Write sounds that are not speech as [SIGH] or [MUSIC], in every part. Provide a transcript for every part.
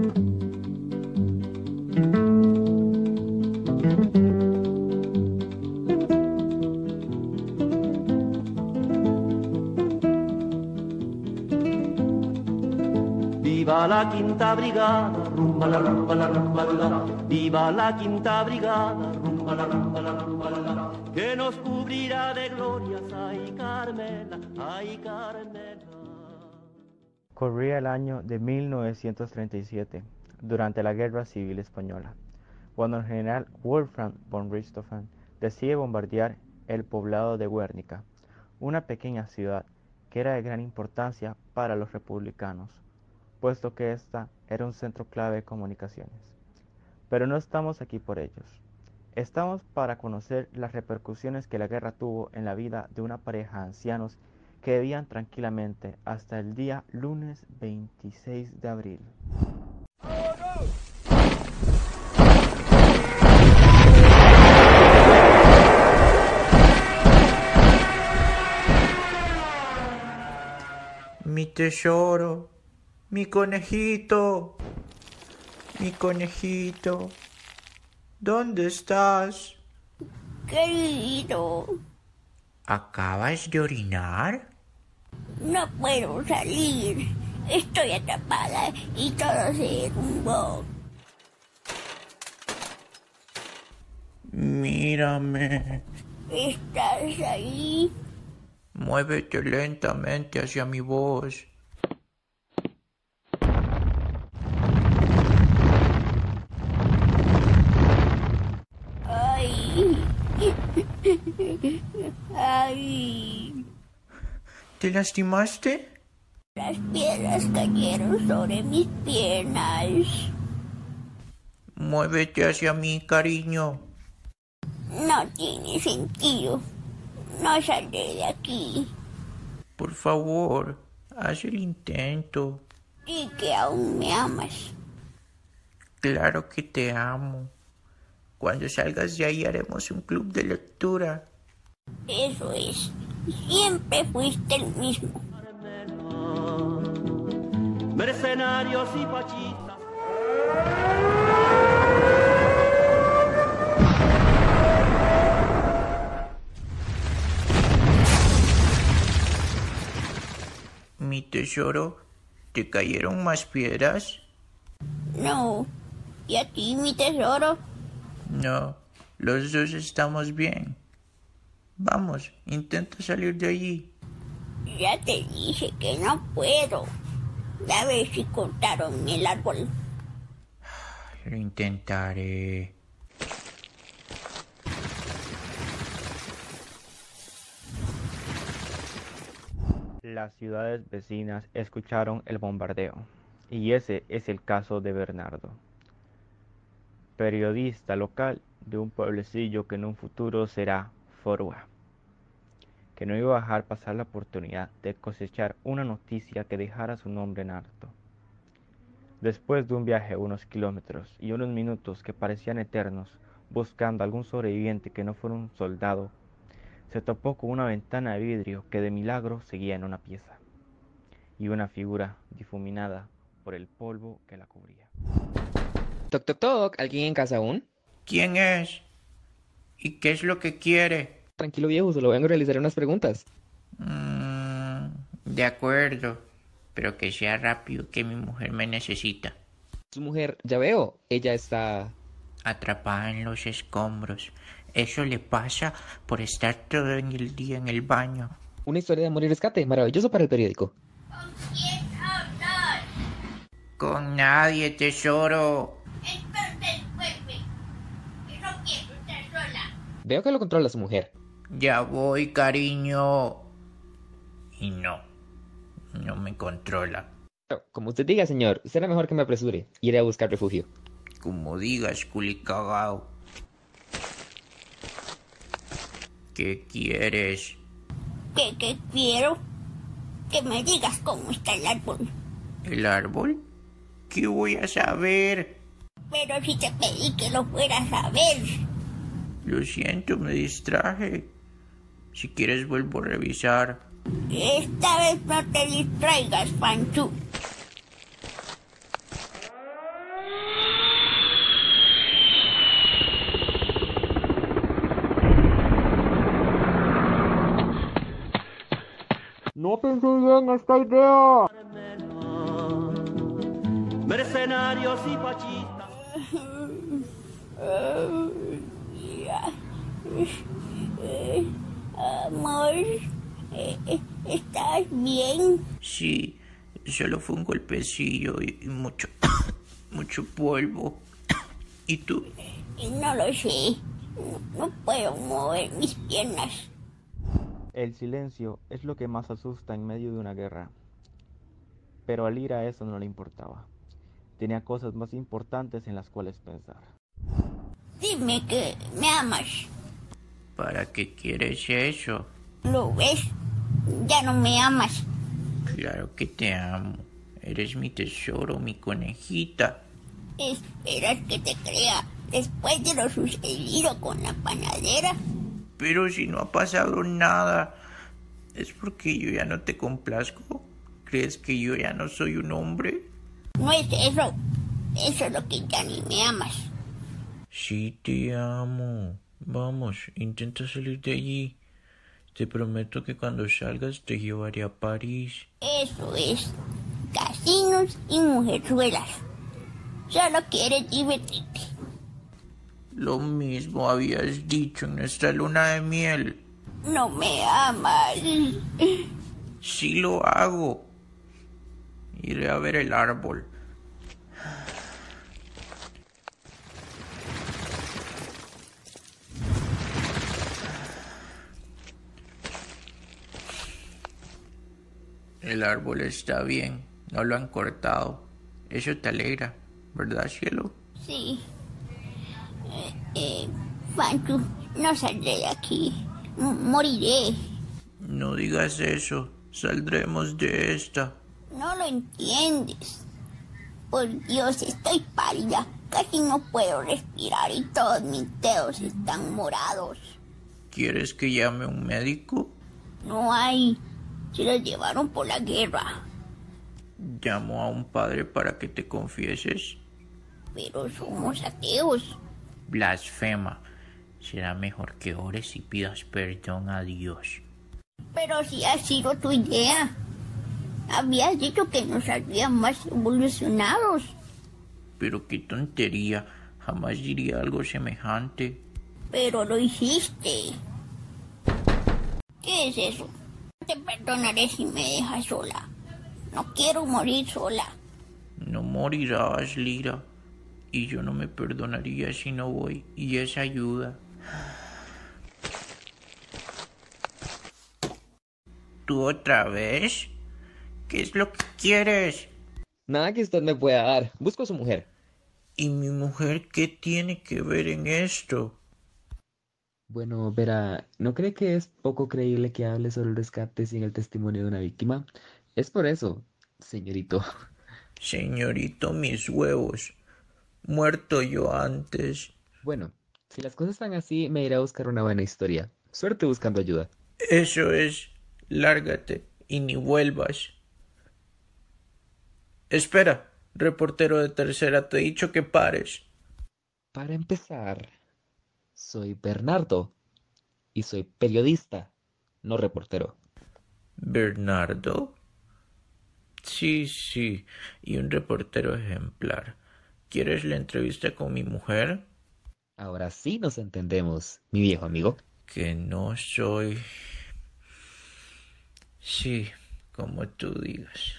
Viva la quinta brigada, rumba la rumba la rumba la. Viva la quinta brigada, rumba la rumba la rumba la. Que nos cubrirá de glorias, ay Carmela, ay Carmela. Corría el año de 1937, durante la Guerra Civil Española, cuando el general Wolfram von Richthofen decide bombardear el poblado de Guernica, una pequeña ciudad que era de gran importancia para los republicanos, puesto que ésta era un centro clave de comunicaciones. Pero no estamos aquí por ellos. Estamos para conocer las repercusiones que la guerra tuvo en la vida de una pareja de ancianos que vivían tranquilamente hasta el día lunes 26 de abril. Mi tesoro, mi conejito, mi conejito, ¿dónde estás? Querido, ¿Acabas de orinar? No puedo salir. Estoy atrapada y todo se derrumbó. Mírame. ¿Estás ahí? Muévete lentamente hacia mi voz. Ay. Ay. ¿Te lastimaste? Las piedras cayeron sobre mis piernas. Muévete hacia mí, cariño. No tiene sentido. No saldré de aquí. Por favor, haz el intento. Y que aún me amas. Claro que te amo. Cuando salgas de ahí haremos un club de lectura. Eso es. Siempre fuiste el mismo. Mercenarios y pachistas. Mi tesoro, ¿te cayeron más piedras? No. ¿Y a ti, mi tesoro? No, los dos estamos bien. Vamos, intenta salir de allí. Ya te dije que no puedo. Ya ves si cortaron el árbol. Lo intentaré. Las ciudades vecinas escucharon el bombardeo, y ese es el caso de Bernardo, periodista local de un pueblecillo que en un futuro será Forua, que no iba a dejar pasar la oportunidad de cosechar una noticia que dejara su nombre en alto. Después de un viaje de unos kilómetros y unos minutos que parecían eternos, buscando algún sobreviviente que no fuera un soldado, se topó con una ventana de vidrio que de milagro seguía en una pieza, y una figura difuminada por el polvo que la cubría. Toc, toc, toc. ¿Alguien en casa aún? ¿Quién es? ¿Y qué es lo que quiere? Tranquilo viejo, solo vengo a realizar unas preguntas. Mm, de acuerdo, pero que sea rápido que mi mujer me necesita. Su mujer, ya veo, ella está... Atrapada en los escombros. Eso le pasa por estar todo el día en el baño. Una historia de amor y rescate, maravilloso para el periódico. ¿Quién hablas? Con nadie, tesoro. Entonces vuelve. Que no quiero estar sola. Veo que lo controla su mujer. Ya voy, cariño. Y no, no me controla. Pero, como usted diga, señor, será mejor que me apresure. Iré a buscar refugio. Como digas, culicagao. ¿Qué quieres? ¿Qué, qué quiero? Que me digas cómo está el árbol. ¿El árbol? ¿Qué voy a saber? Pero si te pedí que lo fueras a ver. Lo siento, me distraje. Si quieres vuelvo a revisar. Esta vez no te distraigas, Panchu. No pensé bien esta idea. Mercenarios y pachistas. [LAUGHS] Amor, ¿estás bien? Sí, solo fue un golpecillo y, y mucho, [COUGHS] mucho polvo. [COUGHS] ¿Y tú? No lo sé. No, no puedo mover mis piernas. El silencio es lo que más asusta en medio de una guerra. Pero a Lira eso no le importaba. Tenía cosas más importantes en las cuales pensar. Dime que me amas. ¿Para qué quieres eso? ¿Lo ves? Ya no me amas. Claro que te amo. Eres mi tesoro, mi conejita. ¿Esperas que te crea después de lo sucedido con la panadera? Pero si no ha pasado nada, ¿es porque yo ya no te complazco? ¿Crees que yo ya no soy un hombre? No es eso. Eso es lo que ya ni me amas. Sí, te amo. Vamos, intenta salir de allí. Te prometo que cuando salgas te llevaré a París. Eso es. Casinos y mujerzuelas. Solo quieres divertirte. Lo mismo habías dicho en nuestra luna de miel. No me amas. Sí lo hago. Iré a ver el árbol. El árbol está bien, no lo han cortado. Eso te alegra, ¿verdad, cielo? Sí. Eh, eh, Fanchu, no saldré de aquí. M- moriré. No digas eso, saldremos de esta. No lo entiendes. Por Dios, estoy pálida. Casi no puedo respirar y todos mis dedos están morados. ¿Quieres que llame a un médico? No hay. Se los llevaron por la guerra. Llamo a un padre para que te confieses. Pero somos ateos. Blasfema. Será mejor que ores y pidas perdón a Dios. Pero si ha sido tu idea. Habías dicho que nos harían más evolucionados. Pero qué tontería. Jamás diría algo semejante. Pero lo hiciste. ¿Qué es eso? Te perdonaré si me dejas sola. No quiero morir sola. No morirás, Lira. Y yo no me perdonaría si no voy. Y esa ayuda. ¿Tú otra vez? ¿Qué es lo que quieres? Nada que usted me pueda dar. Busco a su mujer. ¿Y mi mujer qué tiene que ver en esto? Bueno, verá, ¿no cree que es poco creíble que hable sobre el rescate sin el testimonio de una víctima? Es por eso, señorito. [LAUGHS] Señorito, mis huevos. Muerto yo antes. Bueno, si las cosas están así, me iré a buscar una buena historia. Suerte buscando ayuda. Eso es. Lárgate y ni vuelvas. Espera, reportero de tercera, te he dicho que pares. Para empezar, soy Bernardo y soy periodista, no reportero. Bernardo. Sí, sí, y un reportero ejemplar. ¿Quieres la entrevista con mi mujer? Ahora sí nos entendemos, mi viejo amigo. Que no soy... Sí, como tú digas.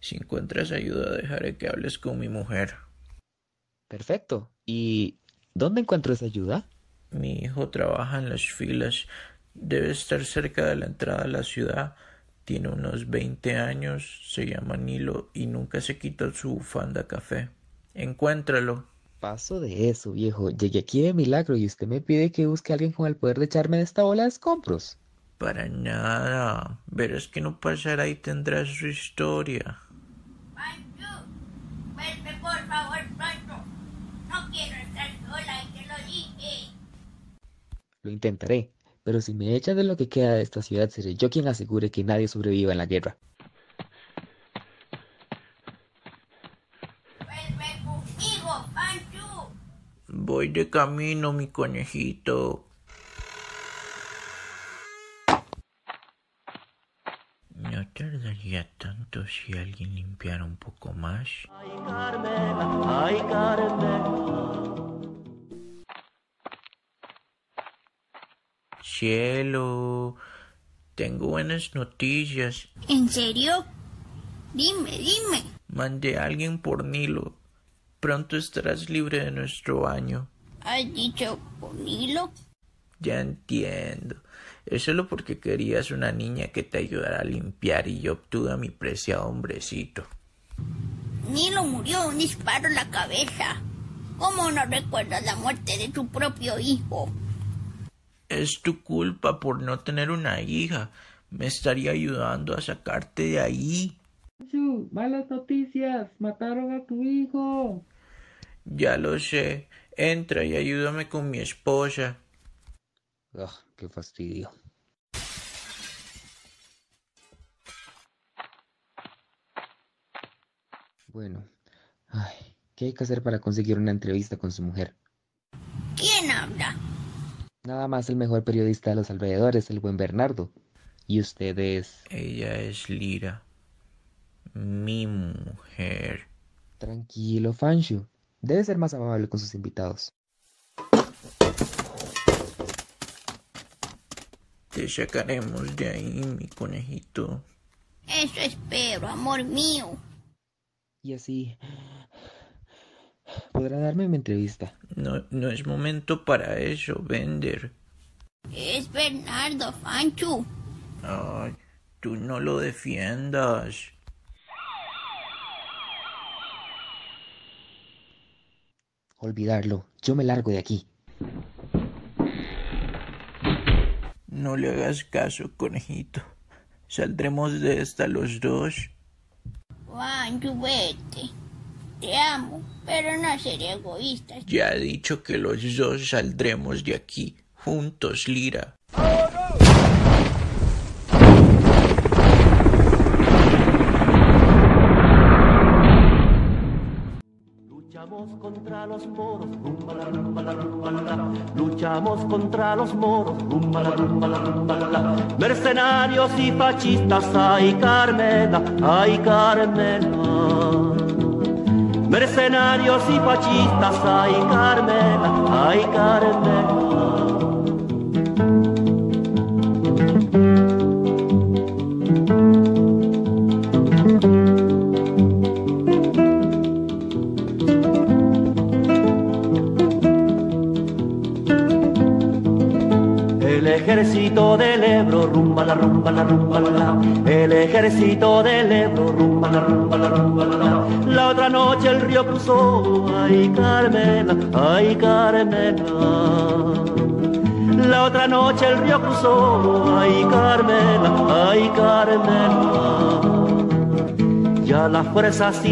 Si encuentras ayuda, dejaré que hables con mi mujer. Perfecto. ¿Y dónde encuentro esa ayuda? Mi hijo trabaja en las filas. Debe estar cerca de la entrada a la ciudad. Tiene unos 20 años, se llama Nilo y nunca se quita su bufanda café. Encuéntralo. Paso de eso, viejo. Llegué aquí de milagro y usted me pide que busque a alguien con el poder de echarme de esta bola de escombros. Para nada. Verás que no pasará y tendrás su historia. Pancho, vuelve por favor pronto. No quiero estar sola y te lo dije. Lo intentaré, pero si me echan de lo que queda de esta ciudad, seré yo quien asegure que nadie sobreviva en la guerra. Vuelve conmigo, Pancho. Voy de camino, mi conejito. No bonito si alguien limpiara un poco más. Ay, Carmela, ay, Carmela. Cielo, tengo buenas noticias. ¿En serio? Dime, dime. Mandé a alguien por Nilo. Pronto estarás libre de nuestro baño. ¿Has dicho por Nilo? Ya entiendo. Es solo porque querías una niña que te ayudara a limpiar y yo obtuve a mi preciado hombrecito. Nilo murió de un disparo en la cabeza. ¿Cómo no recuerdas la muerte de tu propio hijo? Es tu culpa por no tener una hija. Me estaría ayudando a sacarte de ahí. Chu, malas noticias, mataron a tu hijo. Ya lo sé. Entra y ayúdame con mi esposa. Ugh, qué fastidio. Bueno, ay, ¿qué hay que hacer para conseguir una entrevista con su mujer? ¿Quién habla? Nada más el mejor periodista de los alrededores, el buen Bernardo. Y usted es... Ella es Lira. Mi mujer. Tranquilo, Fanshu. Debe ser más amable con sus invitados. Te sacaremos de ahí, mi conejito. Eso espero, amor mío. Y así... Podrá darme mi entrevista. No, no es momento para eso, Bender. Es Bernardo Fanchu. Ay, tú no lo defiendas. Olvidarlo. Yo me largo de aquí. No le hagas caso, conejito. Saldremos de esta los dos. Fanchu, vete. Te amo, pero no seré egoísta. Ya he dicho que los dos saldremos de aquí, juntos, Lira. Luchamos contra los moros, rumba la rumba la rumba la la. Luchamos contra los moros, rumba la rumba la rumba la la. Mercenarios y fascistas, ay Carmela, ay Carmela. Mercenarios y fascistas, ay Carmela, ay Carmela. Ejército del Ebro, rumba la rumba la rumba la la. El ejército del Ebro, rumba la rumba la rumba la la. Otra noche el río cruzó, ay Carmela, ay Carmela. La otra noche el río cruzó, ay Carmela, ay Carmela. Ya las fuerzas